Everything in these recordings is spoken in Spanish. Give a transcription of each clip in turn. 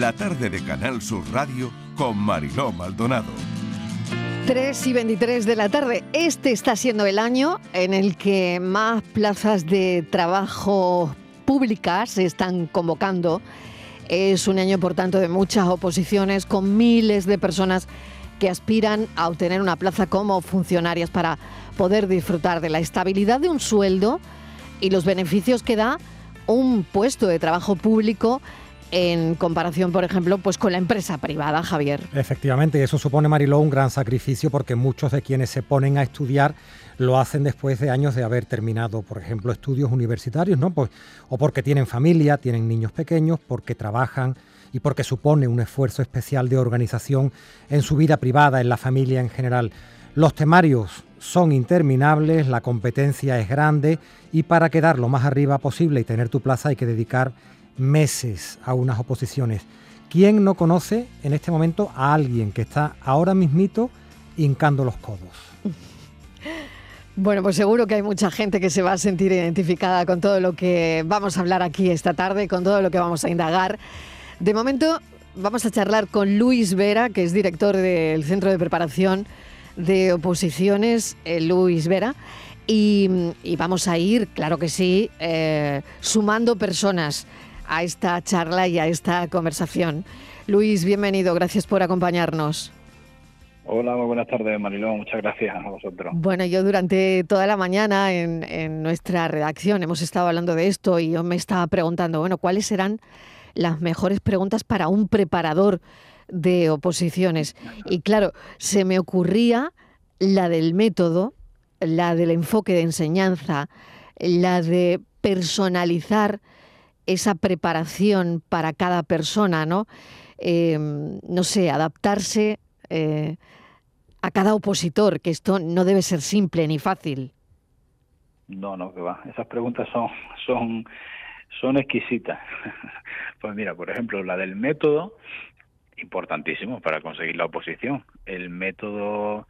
la tarde de Canal Sur Radio con Mariló Maldonado. 3 y 23 de la tarde. Este está siendo el año en el que más plazas de trabajo públicas se están convocando. Es un año, por tanto, de muchas oposiciones con miles de personas que aspiran a obtener una plaza como funcionarias para poder disfrutar de la estabilidad de un sueldo y los beneficios que da un puesto de trabajo público en comparación, por ejemplo, pues con la empresa privada, Javier. Efectivamente, y eso supone, Mariló, un gran sacrificio porque muchos de quienes se ponen a estudiar lo hacen después de años de haber terminado, por ejemplo, estudios universitarios, ¿no? Pues, o porque tienen familia, tienen niños pequeños, porque trabajan y porque supone un esfuerzo especial de organización en su vida privada, en la familia en general. Los temarios son interminables, la competencia es grande y para quedar lo más arriba posible y tener tu plaza hay que dedicar meses a unas oposiciones. ¿Quién no conoce en este momento a alguien que está ahora mismito hincando los codos? Bueno, pues seguro que hay mucha gente que se va a sentir identificada con todo lo que vamos a hablar aquí esta tarde, con todo lo que vamos a indagar. De momento vamos a charlar con Luis Vera, que es director del Centro de Preparación de Oposiciones, eh, Luis Vera. Y, vamos a ir, claro que sí, eh, sumando personas a esta charla y a esta conversación. Luis, bienvenido, gracias por acompañarnos. Hola, muy buenas tardes, Marilón. Muchas gracias a vosotros. Bueno, yo durante toda la mañana en, nuestra redacción hemos estado hablando de esto y yo me estaba preguntando, bueno, ¿cuáles serán las mejores preguntas para un preparador de oposiciones? Y claro, se me ocurría la del método, la del enfoque de enseñanza, la de personalizar esa preparación para cada persona, ¿no? Em, no sé, adaptarse eh, a cada opositor, que esto no debe ser simple ni fácil. No, no, que va. Esas preguntas son, son, son exquisitas. pues mira, por ejemplo, la del método, importantísimo para conseguir la oposición. El método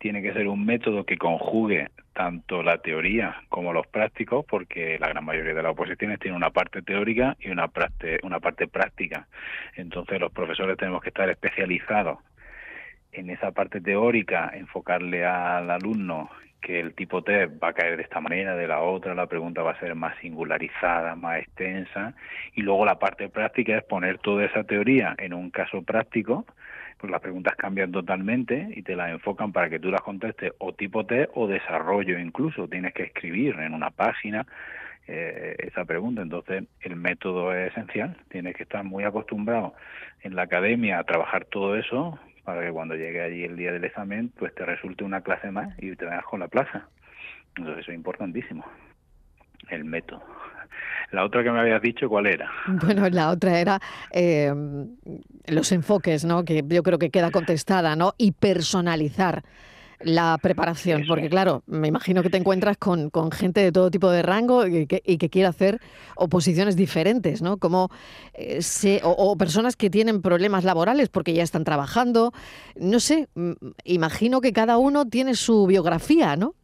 tiene que ser un método que conjugue tanto la teoría como los prácticos, porque la gran mayoría de las oposiciones tienen una parte teórica y una parte, una parte práctica. Entonces los profesores tenemos que estar especializados en esa parte teórica, enfocarle al alumno que el tipo T va a caer de esta manera, de la otra, la pregunta va a ser más singularizada, más extensa, y luego la parte práctica es poner toda esa teoría en un caso práctico pues las preguntas cambian totalmente y te las enfocan para que tú las contestes o tipo T o desarrollo incluso. Tienes que escribir en una página eh, esa pregunta. Entonces, el método es esencial. Tienes que estar muy acostumbrado en la academia a trabajar todo eso para que cuando llegue allí el día del examen, pues te resulte una clase más y te vengas con la plaza. Entonces, eso es importantísimo. El método. La otra que me habías dicho, ¿cuál era? Bueno, la otra era eh, los enfoques, ¿no? Que yo creo que queda contestada, ¿no? Y personalizar la preparación, porque claro, me imagino que te encuentras con, gente de todo tipo de rango y que, quiere hacer oposiciones diferentes, ¿no? Como eh, o, personas que tienen problemas laborales porque ya están trabajando, no sé, imagino que cada uno tiene su biografía, ¿no?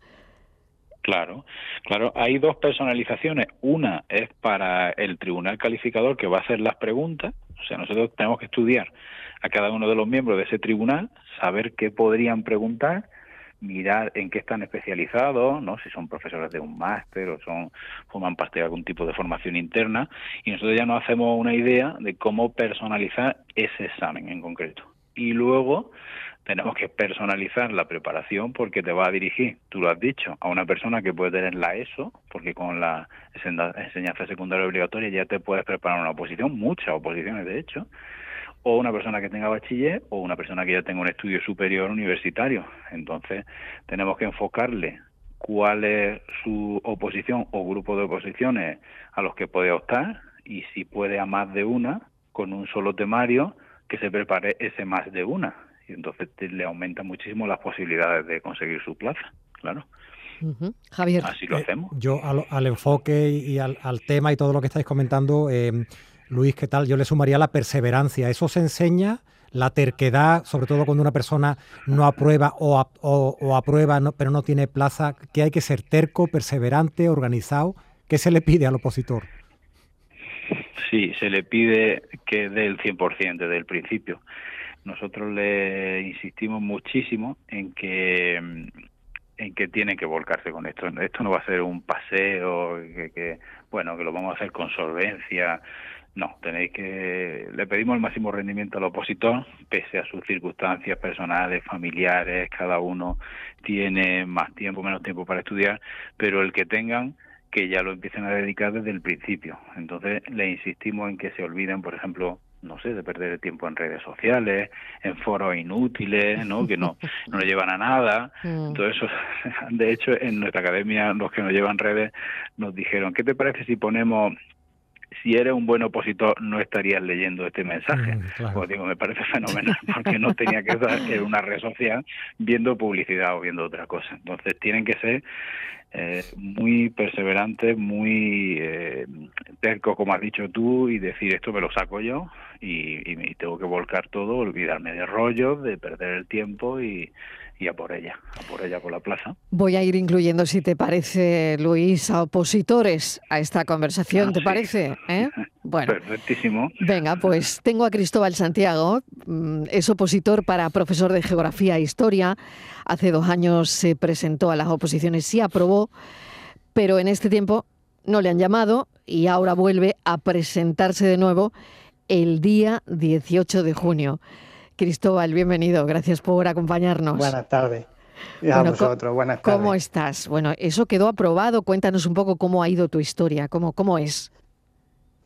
Claro, claro. Hay dos personalizaciones. Una es para el tribunal calificador que va a hacer las preguntas. O sea, nosotros tenemos que estudiar a cada uno de los miembros de ese tribunal, saber qué podrían preguntar, mirar en qué están especializados, ¿no? Si son profesores de un máster o son forman parte de algún tipo de formación interna y nosotros ya nos hacemos una idea de cómo personalizar ese examen en concreto. Y luego tenemos que personalizar la preparación porque te va a dirigir, tú lo has dicho, a una persona que puede tener la ESO, porque con la enseñanza secundaria obligatoria ya te puedes preparar una oposición, muchas oposiciones de hecho, o una persona que tenga bachiller o una persona que ya tenga un estudio superior universitario. Entonces, tenemos que enfocarle cuál es su oposición o grupo de oposiciones a los que puede optar y si puede a más de una, con un solo temario, que se prepare ese más de una y entonces le aumenta muchísimo las posibilidades de conseguir su plaza, claro. Javier. Así lo eh, hacemos. Yo al, enfoque y al, tema y todo lo que estáis comentando, eh, Luis, ¿qué tal? Yo le sumaría la perseverancia. Eso se enseña, la terquedad, sobre todo cuando una persona no aprueba o, o, aprueba pero no tiene plaza, que hay que ser terco, perseverante, organizado. ¿Qué se le pide al opositor? Sí, Sí, se le pide que dé el 100% desde el principio. Nosotros le insistimos muchísimo en que en que tienen que volcarse con esto. Esto no va a ser un paseo que, que bueno, que lo vamos a hacer con solvencia. No, tenéis que le pedimos el máximo rendimiento al opositor, pese a sus circunstancias personales, familiares, cada uno tiene más tiempo, menos tiempo para estudiar, pero el que tengan que ya lo empiecen a dedicar desde el principio. Entonces le insistimos en que se olviden, por ejemplo, no sé, de perder el tiempo en redes sociales, en foros inútiles, ¿no? Que no, no llevan a nada. Mm. Todo eso, de hecho, en nuestra academia, los que nos llevan redes nos dijeron, ¿qué te parece si ponemos si eres un buen opositor no estarías leyendo este mensaje. Mm, pues digo, me parece fenomenal porque no tenía que estar en una red social viendo publicidad o viendo otra cosa. Entonces tienen que ser eh, muy perseverante, muy eh, terco, como has dicho tú, y decir esto me lo saco yo y, y, tengo que volcar todo, olvidarme de rollos, de perder el tiempo y, y a por ella, a por ella por la plaza. Voy a ir incluyendo, si te parece, Luis, a opositores a esta conversación, ¿te ah, parece? ¿Eh? Bueno, perfectísimo. Venga, pues tengo a Cristóbal Santiago, mm, es opositor para profesor de Geografía e Historia. Hace dos años se presentó a las oposiciones, y aprobó, pero en este tiempo no le han llamado y ahora vuelve a presentarse de nuevo el día 18 de junio. Cristóbal, bienvenido. Gracias por acompañarnos. Buenas tardes. Y a vosotros, buenas tardes. ¿Cómo estás? Bueno, eso quedó aprobado. Cuéntanos un poco cómo ha ido tu historia, cómo, cómo es.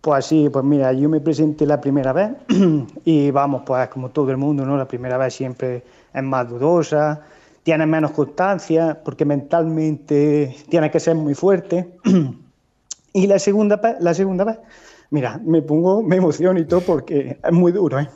Pues sí, pues mira, yo me presenté la primera vez y vamos, pues como todo el mundo, ¿no? La primera vez siempre es más dudosa, tiene menos constancia, porque mentalmente tiene que ser muy fuerte. y la segunda la segunda vez, mira, me pongo, me emociono y todo porque es muy duro, ¿eh?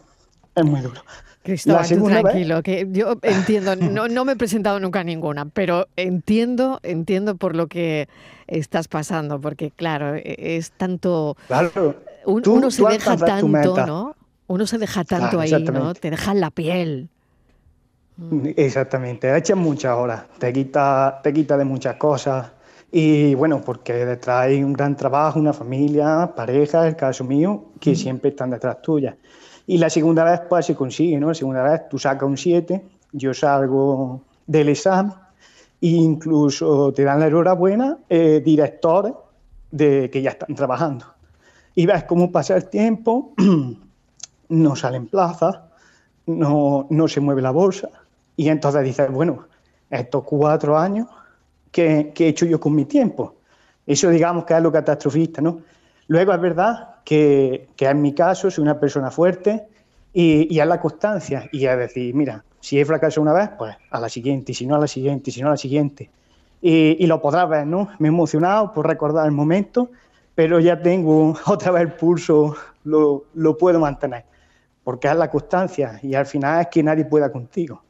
Es muy duro. Cristóbal, tranquilo, que yo entiendo, no, no me he presentado nunca a ninguna, pero entiendo, entiendo por lo que estás pasando, porque claro, e, es tanto... Claro, uno se deja tanto, ¿no? Uno se deja tanto ahí, ¿no? Te deja la piel. Mm. Exactamente, echas muchas horas, te quita, te quita de muchas cosas. Y bueno, porque detrás hay un gran trabajo, una familia, pareja, el caso mío, que mm. siempre están detrás tuya. Y la segunda vez pues se consigue, ¿no? La segunda vez tú sacas un 7, yo salgo del examen e incluso te dan la enhorabuena eh, directores de que ya están trabajando. Y ves cómo pasa el tiempo, no salen plazas, no, no se mueve la bolsa. Y entonces dices, bueno, estos cuatro años, ¿qué, ¿qué, he hecho yo con mi tiempo? Eso digamos que es lo catastrofista, ¿no? Luego es verdad que, en mi caso soy una persona fuerte y, y es la constancia y es decir, mira, si he fracasado una vez, pues a la siguiente, y si no a la siguiente, y si no a la siguiente. Y, lo podrás ver, ¿no? Me he emocionado por recordar el momento, pero ya tengo otra vez el pulso, lo, lo puedo mantener, porque es la constancia y al final es que nadie pueda contigo.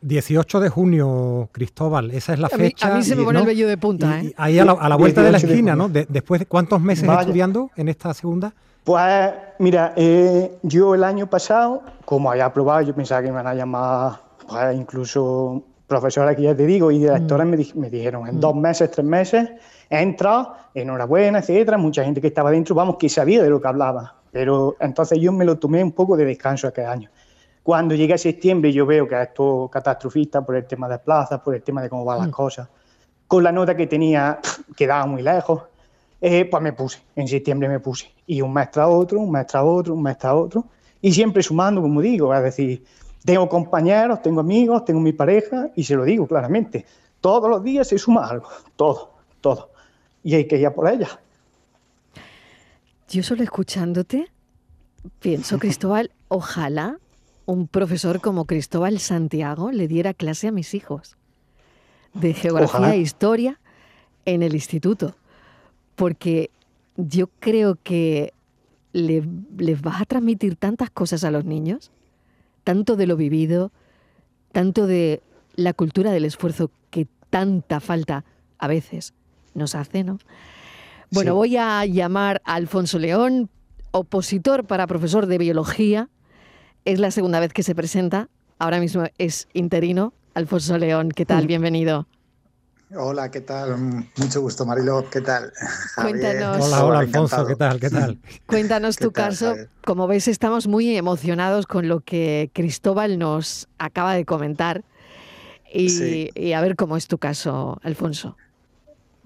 18 de junio, Cristóbal, esa es la fecha. A mí, se me pone el vello de punta, ¿eh? ahí a la, vuelta de la esquina, ¿no? después de cuántos meses estudiando en esta segunda. Pues mira, eh, yo el año pasado, como había aprobado, yo pensaba que me iban a llamar pues, incluso profesores que ya te digo y directores mm. me, dijeron en mm. dos meses, tres meses, he entrado, enhorabuena, etcétera, mucha gente que estaba dentro, vamos, que sabía de lo que hablaba. Pero entonces yo me lo tomé un poco de descanso aquel año. Cuando llegue a septiembre yo veo que esto catastrofista por el tema de plazas, por el tema de cómo van las mm. cosas, con la nota que tenía quedaba muy lejos, eh, pues me puse, en septiembre me puse. Y un mes tras otro, un mes tras otro, un mes tras otro, y siempre sumando, como digo, es decir, tengo compañeros, tengo amigos, tengo mi pareja, y se lo digo claramente, todos los días se suma algo, todo, todo. Y hay que ir a por ella. Yo solo escuchándote, pienso, Cristóbal, ojalá un profesor como Cristóbal Santiago le diera clase a mis hijos de geografía e historia en el instituto, porque yo creo que les vas a transmitir tantas cosas a los niños, tanto de lo vivido, tanto de la cultura del esfuerzo que tanta falta a veces nos hace, ¿no? Bueno, voy a llamar a Alfonso León, opositor para profesor de biología es la segunda vez que se presenta. Ahora mismo es interino. Alfonso León, ¿qué tal? Bienvenido. Hola, ¿qué tal? Mucho gusto, Marilo. ¿Qué tal? Cuéntanos. Hola, hola, Alfonso. ¿Qué tal? ¿Qué tal? Cuéntanos tu caso. Como veis, estamos muy emocionados con lo que Cristóbal nos acaba de comentar. Y, a ver cómo es tu caso, Alfonso.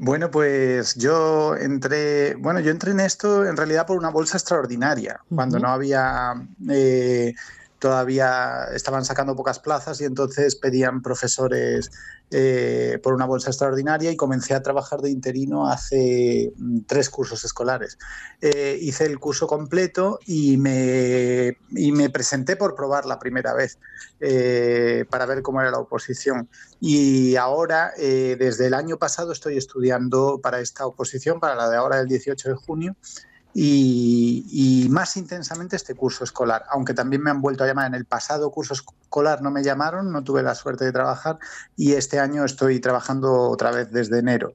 Bueno, pues yo entré, bueno, yo entré en esto en realidad por una bolsa extraordinaria, cuando no había eh, todavía estaban sacando pocas plazas y entonces pedían profesores eh, por una bolsa extraordinaria y comencé a trabajar de interino hace mm, tres cursos escolares. Eh, hice el curso completo y me, y me, presenté por probar la primera vez eh, para ver cómo era la oposición. Y ahora, desde el año pasado, estoy estudiando para esta oposición, para la de ahora del 18 de junio y, más intensamente este curso escolar, aunque también me han vuelto a llamar en el pasado curso escolar, no me llamaron, no tuve la suerte de trabajar y este año estoy trabajando otra vez desde enero,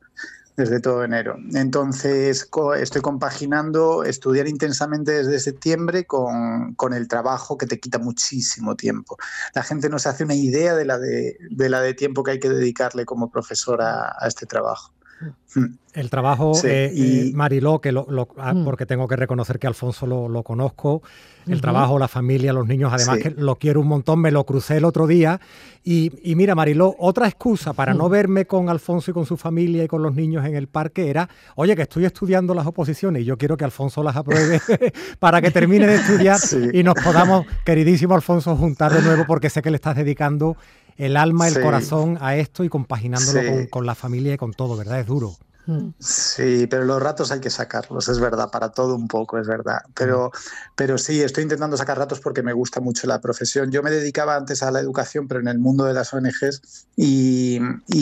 desde todo enero. Entonces estoy compaginando estudiar intensamente desde septiembre con, con, el trabajo que te quita muchísimo tiempo. La gente no se hace una idea de la de, de la de tiempo que hay que dedicarle como profesora a este trabajo. El trabajo, eh, y... Mariló, que ah, mm. porque tengo que reconocer que Alfonso lo, conozco, el trabajo, la familia, los niños, además que lo quiero un montón, me lo crucé el otro día. Y, mira, Mariló, otra excusa para no mm. verme con Alfonso y con su familia y con los niños en el parque era, oye, que estoy estudiando las oposiciones y yo quiero que Alfonso las apruebe para que termine de estudiar y nos podamos, queridísimo Alfonso, juntar de nuevo porque sé que le estás dedicando el alma, el corazón a esto y compaginándolo con, la familia y con todo, ¿verdad? Es duro. Mm. Sí, pero los ratos hay que sacarlos, es verdad, para todo un poco, es verdad. Pero, pero sí, estoy intentando sacar ratos porque me gusta mucho la profesión. Yo me dedicaba antes a la educación, pero en el mundo de las ONGs, y,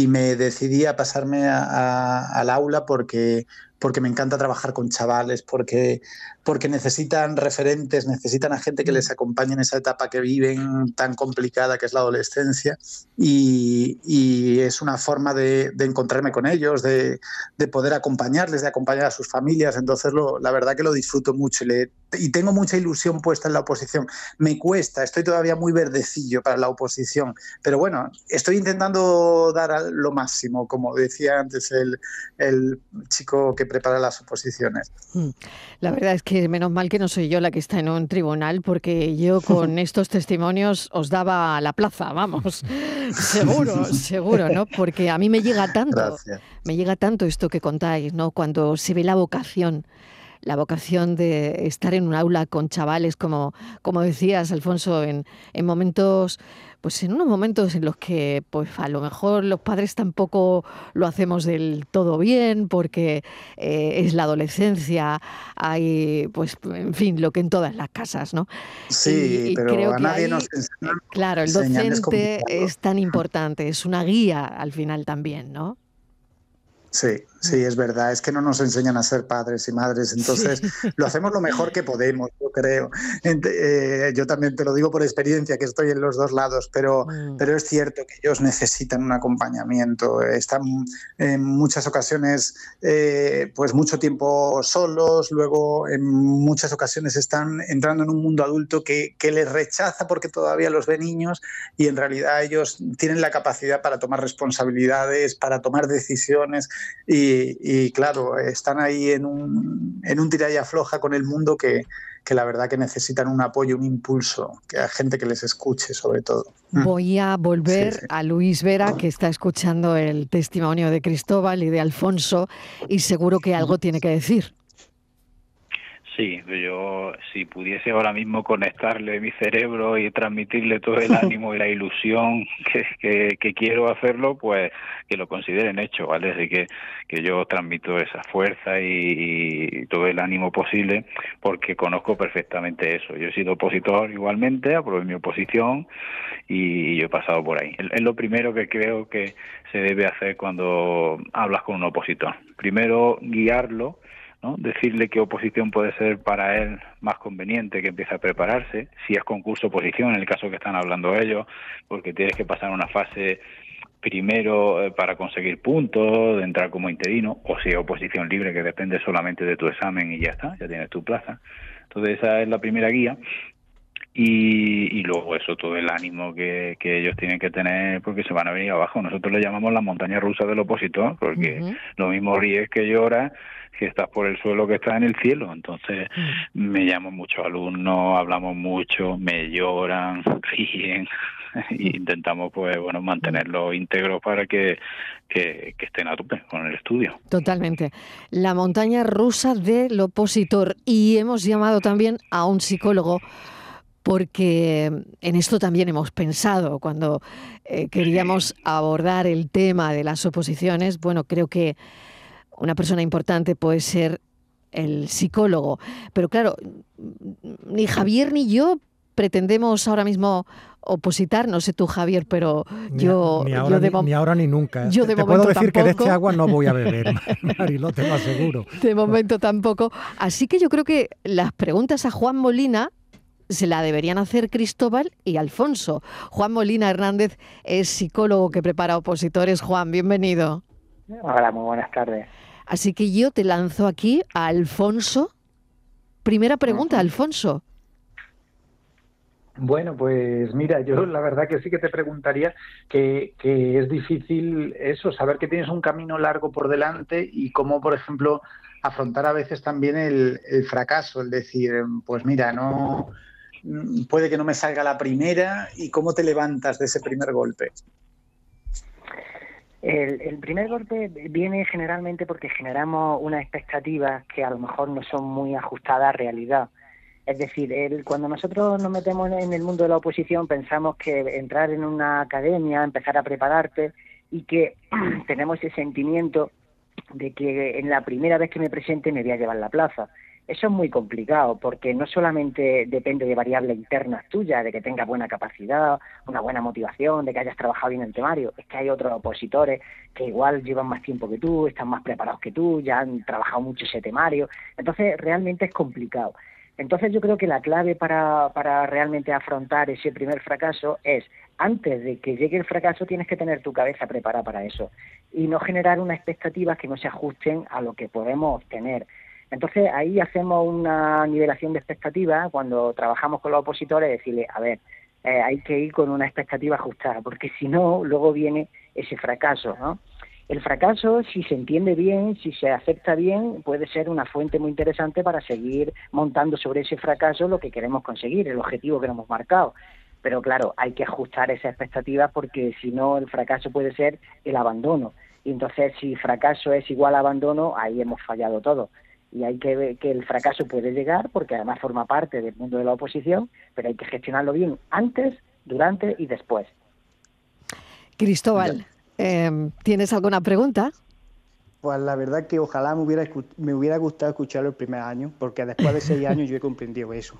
me decidí a pasarme al aula porque, porque me encanta trabajar con chavales, porque, porque necesitan referentes, necesitan a gente que les acompañe en esa etapa que viven tan complicada que es la adolescencia y, es una forma de, encontrarme con ellos, de, poder acompañarles, de acompañar a sus familias. Entonces, la verdad que lo disfruto mucho y, y tengo mucha ilusión puesta en la oposición. Me cuesta, estoy todavía muy verdecillo para la oposición, pero bueno, estoy intentando dar lo máximo, como decía antes el, el chico que prepara las oposiciones. Mm. La verdad es que menos mal que no soy yo la que está en un tribunal, porque yo con estos testimonios os daba la plaza, vamos, seguro, seguro, ¿no? Porque a mí me llega tanto, me llega tanto esto que contáis, ¿no? Cuando se ve la vocación la vocación de estar en un aula con chavales, como, como decías, Alfonso, en, en momentos pues en unos momentos en los que pues a lo mejor los padres tampoco lo hacemos del todo bien porque eh, es la adolescencia, hay pues en fin, lo que en todas las casas, ¿no? Sí, pero creo a nadie nos enseña, Claro, el docente es tan importante, es una guía al final también, ¿no? Sí, Sí, es verdad, es que no nos enseñan a ser padres y madres, entonces lo hacemos lo mejor que podemos, yo creo. Eh, yo también te lo digo por experiencia, que estoy en los dos lados, pero, mm. pero es cierto que ellos necesitan un acompañamiento, están en muchas ocasiones eh, pues mucho tiempo solos, luego en muchas ocasiones están entrando en un mundo adulto que, que les rechaza porque todavía los ve niños y en realidad ellos tienen la capacidad para tomar responsabilidades, para tomar decisiones y y, claro, están ahí en un, en un tira y afloja con el mundo que, la verdad que necesitan un apoyo, un impulso, que hay gente que les escuche sobre todo. Mm. Voy a volver a Luis Vera, que está escuchando el testimonio de Cristóbal y de Alfonso, y seguro que algo tiene que decir. Sí, yo si pudiese ahora mismo conectarle mi cerebro y transmitirle todo el ánimo y la ilusión que, que, quiero hacerlo, pues que lo consideren hecho, ¿vale? Así que, que yo transmito esa fuerza y, todo el ánimo posible porque conozco perfectamente eso. Yo he sido opositor igualmente, aprobé mi oposición y yo he pasado por ahí. Es lo primero que creo que se debe hacer cuando hablas con un opositor. Primero, guiarlo decirle qué oposición puede ser para él más conveniente que empiece a prepararse, si es concurso oposición, en el caso que están hablando ellos, porque tienes que pasar una fase primero eh, para conseguir puntos, de entrar como interino, o si es oposición libre que depende solamente de tu examen y ya está, ya tienes tu plaza. Entonces esa es la primera guía. Y, luego eso, todo el ánimo que, ellos tienen que tener porque se van a venir abajo. Nosotros le llamamos la montaña rusa del opositor, porque lo mismo ríes que lloras si estás por el suelo que estás en el cielo. Entonces me llaman muchos alumnos, hablamos mucho, me lloran, ríen e intentamos pues bueno mantenerlo íntegro para que, que, que, estén a tope con el estudio. Totalmente. La montaña rusa del opositor. Y hemos llamado también a un psicólogo porque en esto también hemos pensado cuando eh, queríamos abordar el tema de las oposiciones. Bueno, creo que una persona importante puede ser el psicólogo, pero claro, ni Javier ni yo pretendemos ahora mismo opositar, no sé tú Javier, pero yo, ni, ahora, ni, ahora ni nunca. Yo te, puedo decir que de este agua no voy a beber, Marilo, te lo aseguro. De momento tampoco. Así que yo creo que las preguntas a Juan Molina se la deberían hacer Cristóbal y Alfonso. Juan Molina Hernández es psicólogo que prepara opositores. Juan, bienvenido. Hola, muy buenas tardes. Así que yo te lanzo aquí a Alfonso. Primera pregunta, Alfonso. Bueno, pues mira, yo la verdad que sí que te preguntaría que, que, es difícil eso, saber que tienes un camino largo por delante y cómo, por ejemplo, afrontar a veces también el, el fracaso, el decir, pues mira, no, puede que no me salga la primera y cómo te levantas de ese primer golpe. El, primer golpe viene generalmente porque generamos unas expectativas que a lo mejor no son muy ajustadas a realidad. Es decir, el, cuando nosotros nos metemos en el mundo de la oposición pensamos que entrar en una academia, empezar a prepararte y que tenemos ese sentimiento de que en la primera vez que me presente me voy a llevar la plaza. Eso es muy complicado porque no solamente depende de variables internas tuyas, de que tengas buena capacidad, una buena motivación, de que hayas trabajado bien el temario, es que hay otros opositores que igual llevan más tiempo que tú, están más preparados que tú, ya han trabajado mucho ese temario, entonces realmente es complicado. Entonces yo creo que la clave para, para realmente afrontar ese primer fracaso es, antes de que llegue el fracaso, tienes que tener tu cabeza preparada para eso y no generar unas expectativas que no se ajusten a lo que podemos obtener. Entonces ahí hacemos una nivelación de expectativas cuando trabajamos con los opositores, decirle, a ver, eh, hay que ir con una expectativa ajustada, porque si no, luego viene ese fracaso, ¿no? El fracaso, si se entiende bien, si se acepta bien, puede ser una fuente muy interesante para seguir montando sobre ese fracaso lo que queremos conseguir, el objetivo que nos hemos marcado. Pero claro, hay que ajustar esas expectativas porque si no, el fracaso puede ser el abandono. Y entonces, si fracaso es igual a abandono, ahí hemos fallado todo y hay que ver que el fracaso puede llegar porque además forma parte del mundo de la oposición, pero hay que gestionarlo bien antes, durante y después. Cristóbal, eh, ¿tienes alguna pregunta? Pues la verdad que ojalá me hubiera, me hubiera gustado escucharlo el primer año, porque después de seis años yo he comprendido eso.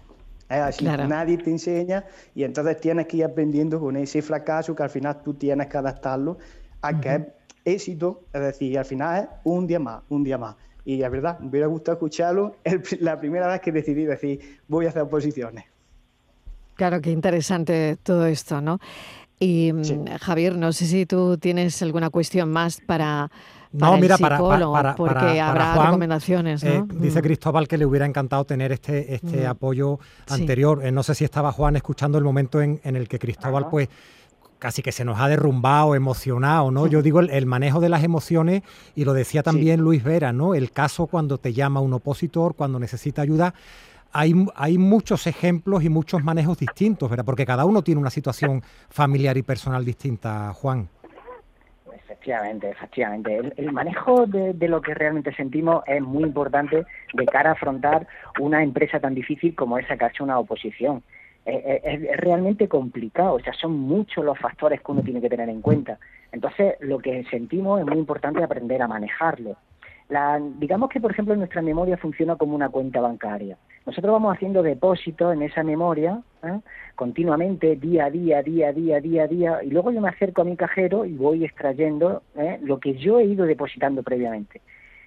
Es así, nadie te enseña y entonces tienes que ir aprendiendo con ese fracaso que al final tú tienes que adaptarlo a que es éxito, es decir, al final es un día más, un día más. Y la verdad, me hubiera gustado escucharlo la primera vez que decidí decir, voy a hacer oposiciones. Claro, qué interesante todo esto, ¿no? Y mm, Javier, no sé si tú tienes alguna cuestión más para, no, mira, para, para, porque habrá recomendaciones. ¿no? Eh, dice mm. Cristóbal que le hubiera encantado tener este, este mm. apoyo anterior. Eh, no sé si estaba Juan escuchando el momento en, en el que Cristóbal, pues casi que se nos ha derrumbado, emocionado, ¿no? Yo digo el, manejo de las emociones, y lo decía también Luis Vera, ¿no? El caso cuando te llama un opositor, cuando necesita ayuda. Hay, hay, muchos ejemplos y muchos manejos distintos, ¿verdad? Porque cada uno tiene una situación familiar y personal distinta, Juan. Efectivamente, efectivamente. El, manejo de, de, lo que realmente sentimos es muy importante de cara a afrontar una empresa tan difícil como esa que ha hecho una oposición. Eh, eh, es, realmente complicado, o sea, son muchos los factores que uno tiene que tener en cuenta. Entonces, lo que sentimos es muy importante aprender a manejarlo. La, digamos que, por ejemplo, nuestra memoria funciona como una cuenta bancaria. Nosotros vamos haciendo depósitos en esa memoria ¿eh? continuamente, día a día, día a día, día a día, y luego yo me acerco a mi cajero y voy extrayendo lo que yo he ido depositando previamente.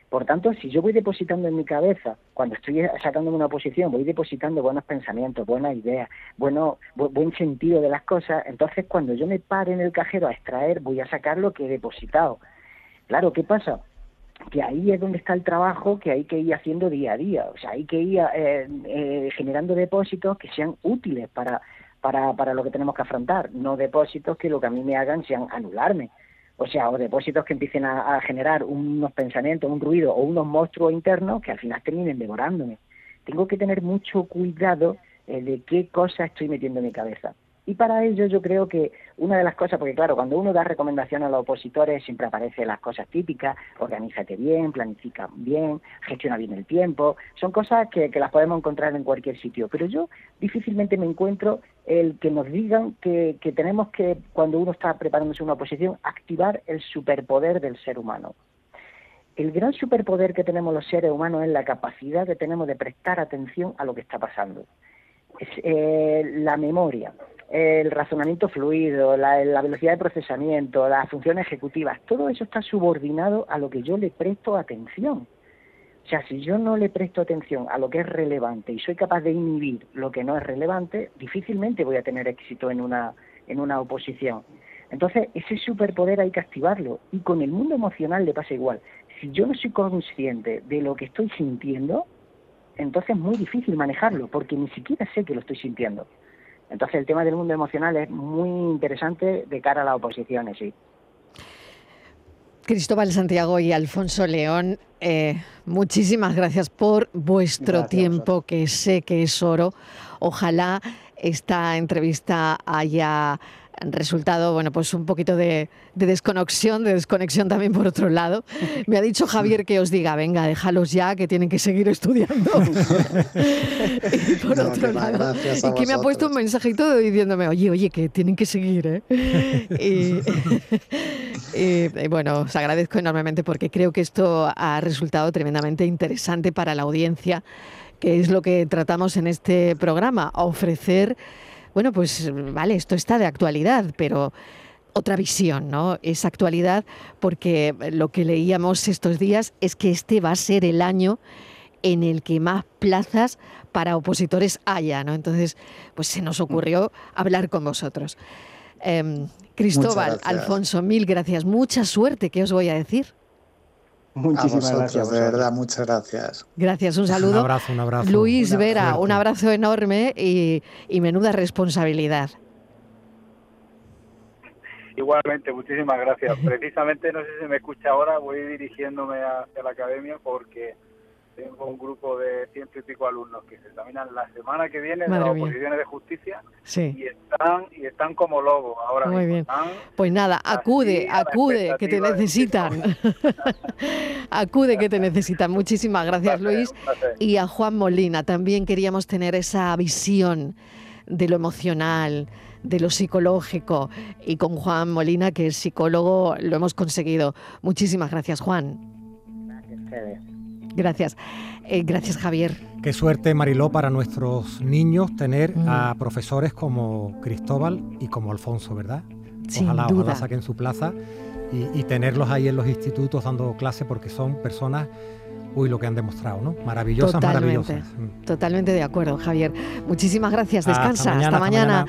Por tanto, si yo voy depositando en mi cabeza, cuando estoy sacándome una posición, voy depositando buenos pensamientos, buenas ideas, bueno, buen sentido de las cosas, entonces cuando yo me pare en el cajero a extraer, voy a sacar lo que he depositado. Claro, ¿qué pasa? que ahí es donde está el trabajo que hay que ir haciendo día a día. O sea, hay que ir eh, eh, generando depósitos que sean útiles para, para, para lo que tenemos que afrontar, no depósitos que lo que a mí me hagan sean anularme. O sea, o depósitos que empiecen a, generar unos pensamientos, un ruido o unos monstruos internos que al final terminen devorándome. Tengo que tener mucho cuidado eh, de qué cosas estoy metiendo en mi cabeza. Y para ello yo creo que una de las cosas, porque claro, cuando uno da recomendaciones a los opositores siempre aparecen las cosas típicas, organízate bien, planifica bien, gestiona bien el tiempo, son cosas que, las podemos encontrar en cualquier sitio, pero yo difícilmente me encuentro el que nos digan que, que tenemos que, cuando uno está preparándose una oposición, activar el superpoder del ser humano. El gran superpoder que tenemos los seres humanos es la capacidad que tenemos de prestar atención a lo que está pasando. Eh, la memoria el razonamiento fluido, la, velocidad de procesamiento, las funciones ejecutivas, todo eso está subordinado a lo que yo le presto atención. O sea, si yo no le presto atención a lo que es relevante y soy capaz de inhibir lo que no es relevante, difícilmente voy a tener éxito en una, en una oposición. Entonces, ese superpoder hay que activarlo. Y con el mundo emocional le pasa igual. Si yo no soy consciente de lo que estoy sintiendo, entonces es muy difícil manejarlo, porque ni siquiera sé que lo estoy sintiendo. Entonces el tema del mundo emocional es muy interesante de cara a las oposiciones, sí. Cristóbal Santiago y Alfonso León, eh, muchísimas gracias por vuestro tiempo, que sé que es oro. Ojalá esta entrevista haya resultado, bueno, pues un poquito de, desconexión, de desconexión también por otro lado. Me ha dicho Javier que os diga, venga, déjalos ya, que tienen que seguir estudiando. y por otro lado, y que me ha puesto un mensajito diciéndome, oye, oye, que tienen que seguir, ¿eh? y, bueno, os agradezco enormemente porque creo que esto ha resultado tremendamente interesante para la audiencia, que es lo que tratamos en este programa, ofrecer bueno, pues vale, esto está de actualidad, pero otra visión, ¿no? Es actualidad porque lo que leíamos estos días es que este va a ser el año en el que más plazas para opositores haya, ¿no? Entonces, pues se nos ocurrió hablar con vosotros. Em, Cristóbal, Alfonso, mil gracias. Mucha suerte, ¿qué os voy a decir? Muchísimas gracias. De verdad, muchas gracias. Gracias, un saludo. Un abrazo, un abrazo. Luis Vera, un abrazo enorme y, y menuda responsabilidad. Igualmente, muchísimas gracias. Precisamente, no sé si me escucha ahora, voy dirigiéndome hacia la academia porque tengo un grupo de ciento y pico alumnos que se examinan la semana que viene de las oposiciones de justicia y están y están como lobos ahora Muy bien. Pues nada, acude, acude, que te necesitan. acude, que te necesitan. Muchísimas gracias, Luis. Y a Juan Molina, también queríamos tener esa visión de lo emocional, de lo psicológico. Y con Juan Molina, que es psicólogo, lo hemos conseguido. Muchísimas gracias, Juan. Gracias Gracias. Eh, gracias, Javier. Qué suerte, Mariló, para nuestros niños tener a mm. profesores como Cristóbal y como Alfonso, ¿verdad? ojalá, ojalá saquen su plaza y, tenerlos ahí en los institutos dando clase porque son personas uy, lo que han demostrado, ¿no? Maravillosas, maravillosas. Totalmente de acuerdo, Javier. Muchísimas gracias. Descansa. Hasta mañana.